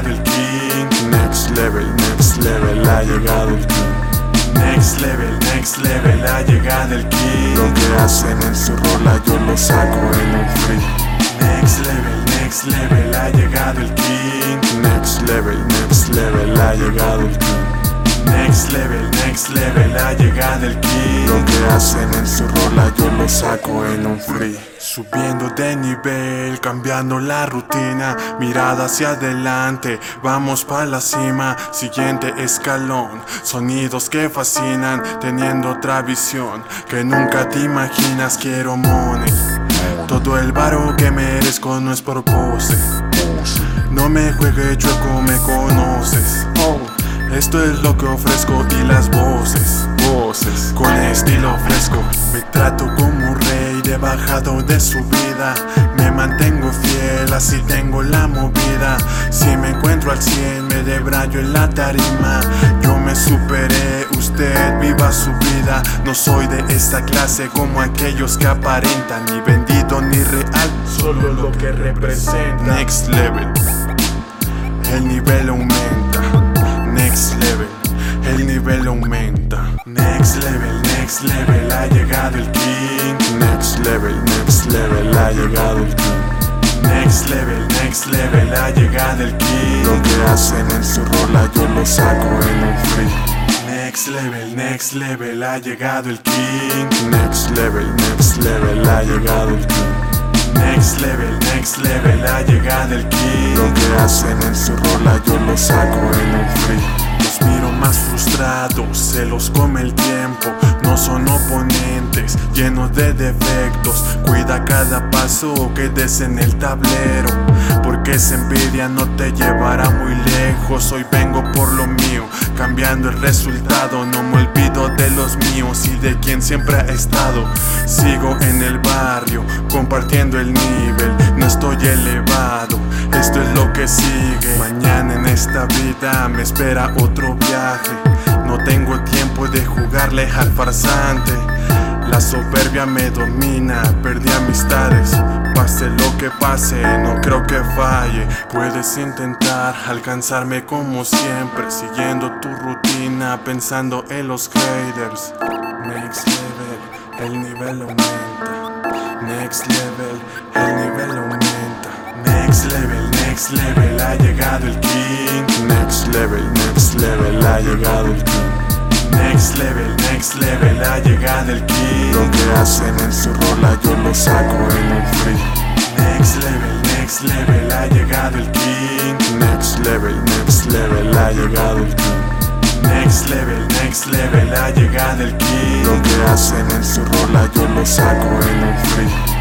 el king. Next level, next level, ha llegado el king. Next level, next level, ha llegado el king. Lo que hacen en su rola yo lo saco en un free. Next level, next level, ha llegado el king. Next level, next level, ha llegado el king. Next level, next level, ha llegado el king. Lo que hacen en su rola yo lo saco en un free. Subiendo de nivel, cambiando la rutina, mirada hacia adelante, vamos para la cima, siguiente escalón, sonidos que fascinan, teniendo otra visión que nunca te imaginas, quiero money. Todo el varo que merezco no es por pose. No me juegue chueco, me conoces. Esto es lo que ofrezco y las voces, voces con estilo fresco. Me trato como un rey de bajado de su vida. Me mantengo fiel, así tengo la movida. Si me encuentro al 100, me debrayo en la tarima. Yo me superé, usted viva su vida. No soy de esta clase como aquellos que aparentan, ni vendido ni real, solo lo que representa. Next level, el nivel aumenta. Next level, el nivel aumenta. Next level, next level, ha llegado el king. Next level, next level, ha llegado el king. Next level, next level, ha llegado el king. Lo que hacen en su rola yo lo saco en un free. Next level, next level, ha llegado el king. Next level, next level, ha llegado el king. Next level, next level, ha llegado el king. Lo que hacen en su rola yo lo saco en un free. Más frustrados, se los come el tiempo. No son oponentes, llenos de defectos. Cuida cada paso que des en el tablero. Porque esa envidia no te llevará muy lejos. Hoy vengo por lo mío, cambiando el resultado. No me olvido de los míos y de quien siempre ha estado. Sigo en el barrio, compartiendo el nivel. No estoy elevado, esto es lo que sigue. Mañana en esta vida me espera otro viaje. No tengo tiempo de jugarle al farsante. La soberbia me domina, perdí amistades. Pase lo que pase, no creo que falle. Puedes intentar alcanzarme como siempre, siguiendo tu rutina, pensando en los haters. Next level, el nivel aumenta. Next level, el nivel aumenta. Next level, next level, ha llegado el king. Next level, next level, ha llegado el king. Next level, next level, ha llegado el king. Lo que hacen en su rola yo lo saco en next level, ha llegado el king. Next level, next level, ha llegado el king. Next level, next level, ha llegado el king. Lo que hacen en su rola yo lo saco en un free.